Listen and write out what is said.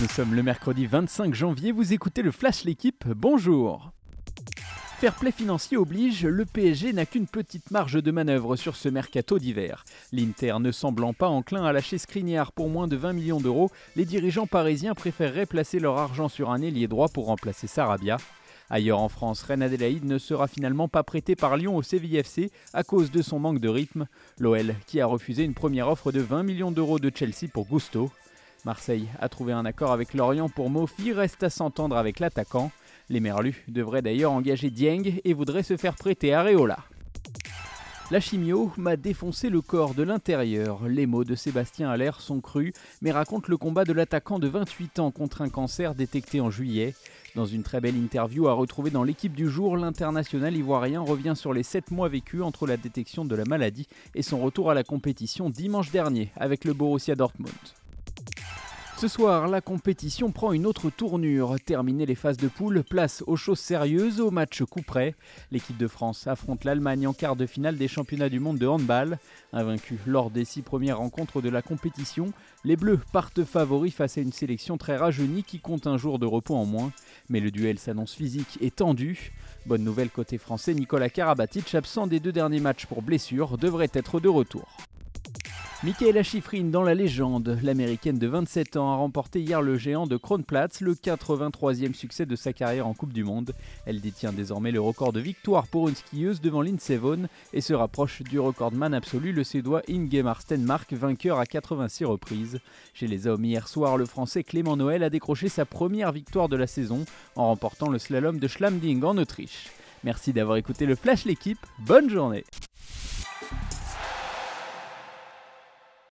Nous sommes le mercredi 25 janvier, vous écoutez le Flash L'équipe, bonjour Fair play financier oblige, le PSG n'a qu'une petite marge de manœuvre sur ce mercato d'hiver. L'Inter ne semblant pas enclin à lâcher Skriniar pour moins de 20 millions d'euros, les dirigeants parisiens préféreraient placer leur argent sur un ailier droit pour remplacer Sarabia. Ailleurs en France, Reine Adélaïde ne sera finalement pas prêté par Lyon au CVFC à cause de son manque de rythme. L'OL qui a refusé une première offre de 20 millions d'euros de Chelsea pour Gusto. Marseille a trouvé un accord avec Lorient pour Mofi, reste à s'entendre avec l'attaquant. Les Merlus devraient d'ailleurs engager Dieng et voudraient se faire prêter Areola. La chimio m'a défoncé le corps de l'intérieur. Les mots de Sébastien Aller sont crus, mais racontent le combat de l'attaquant de 28 ans contre un cancer détecté en juillet. Dans une très belle interview à retrouver dans l'équipe du jour, l'international ivoirien revient sur les 7 mois vécus entre la détection de la maladie et son retour à la compétition dimanche dernier avec le Borussia Dortmund. Ce soir, la compétition prend une autre tournure. Terminé les phases de poule, place aux choses sérieuses, au match coup près. L'équipe de France affronte l'Allemagne en quart de finale des championnats du monde de handball. Invaincu lors des six premières rencontres de la compétition, les Bleus partent favoris face à une sélection très rajeunie qui compte un jour de repos en moins. Mais le duel s'annonce physique et tendu. Bonne nouvelle côté français, Nicolas Karabatic, absent des deux derniers matchs pour blessure, devrait être de retour. Michaela Schifrin dans la légende. L'américaine de 27 ans a remporté hier le géant de Kronplatz, le 83e succès de sa carrière en Coupe du Monde. Elle détient désormais le record de victoire pour une skieuse devant Lindsey et se rapproche du recordman absolu, le Suédois Ingemar Stenmark, vainqueur à 86 reprises. Chez les hommes, hier soir, le Français Clément Noël a décroché sa première victoire de la saison en remportant le slalom de Schlamding en Autriche. Merci d'avoir écouté le Flash l'équipe, bonne journée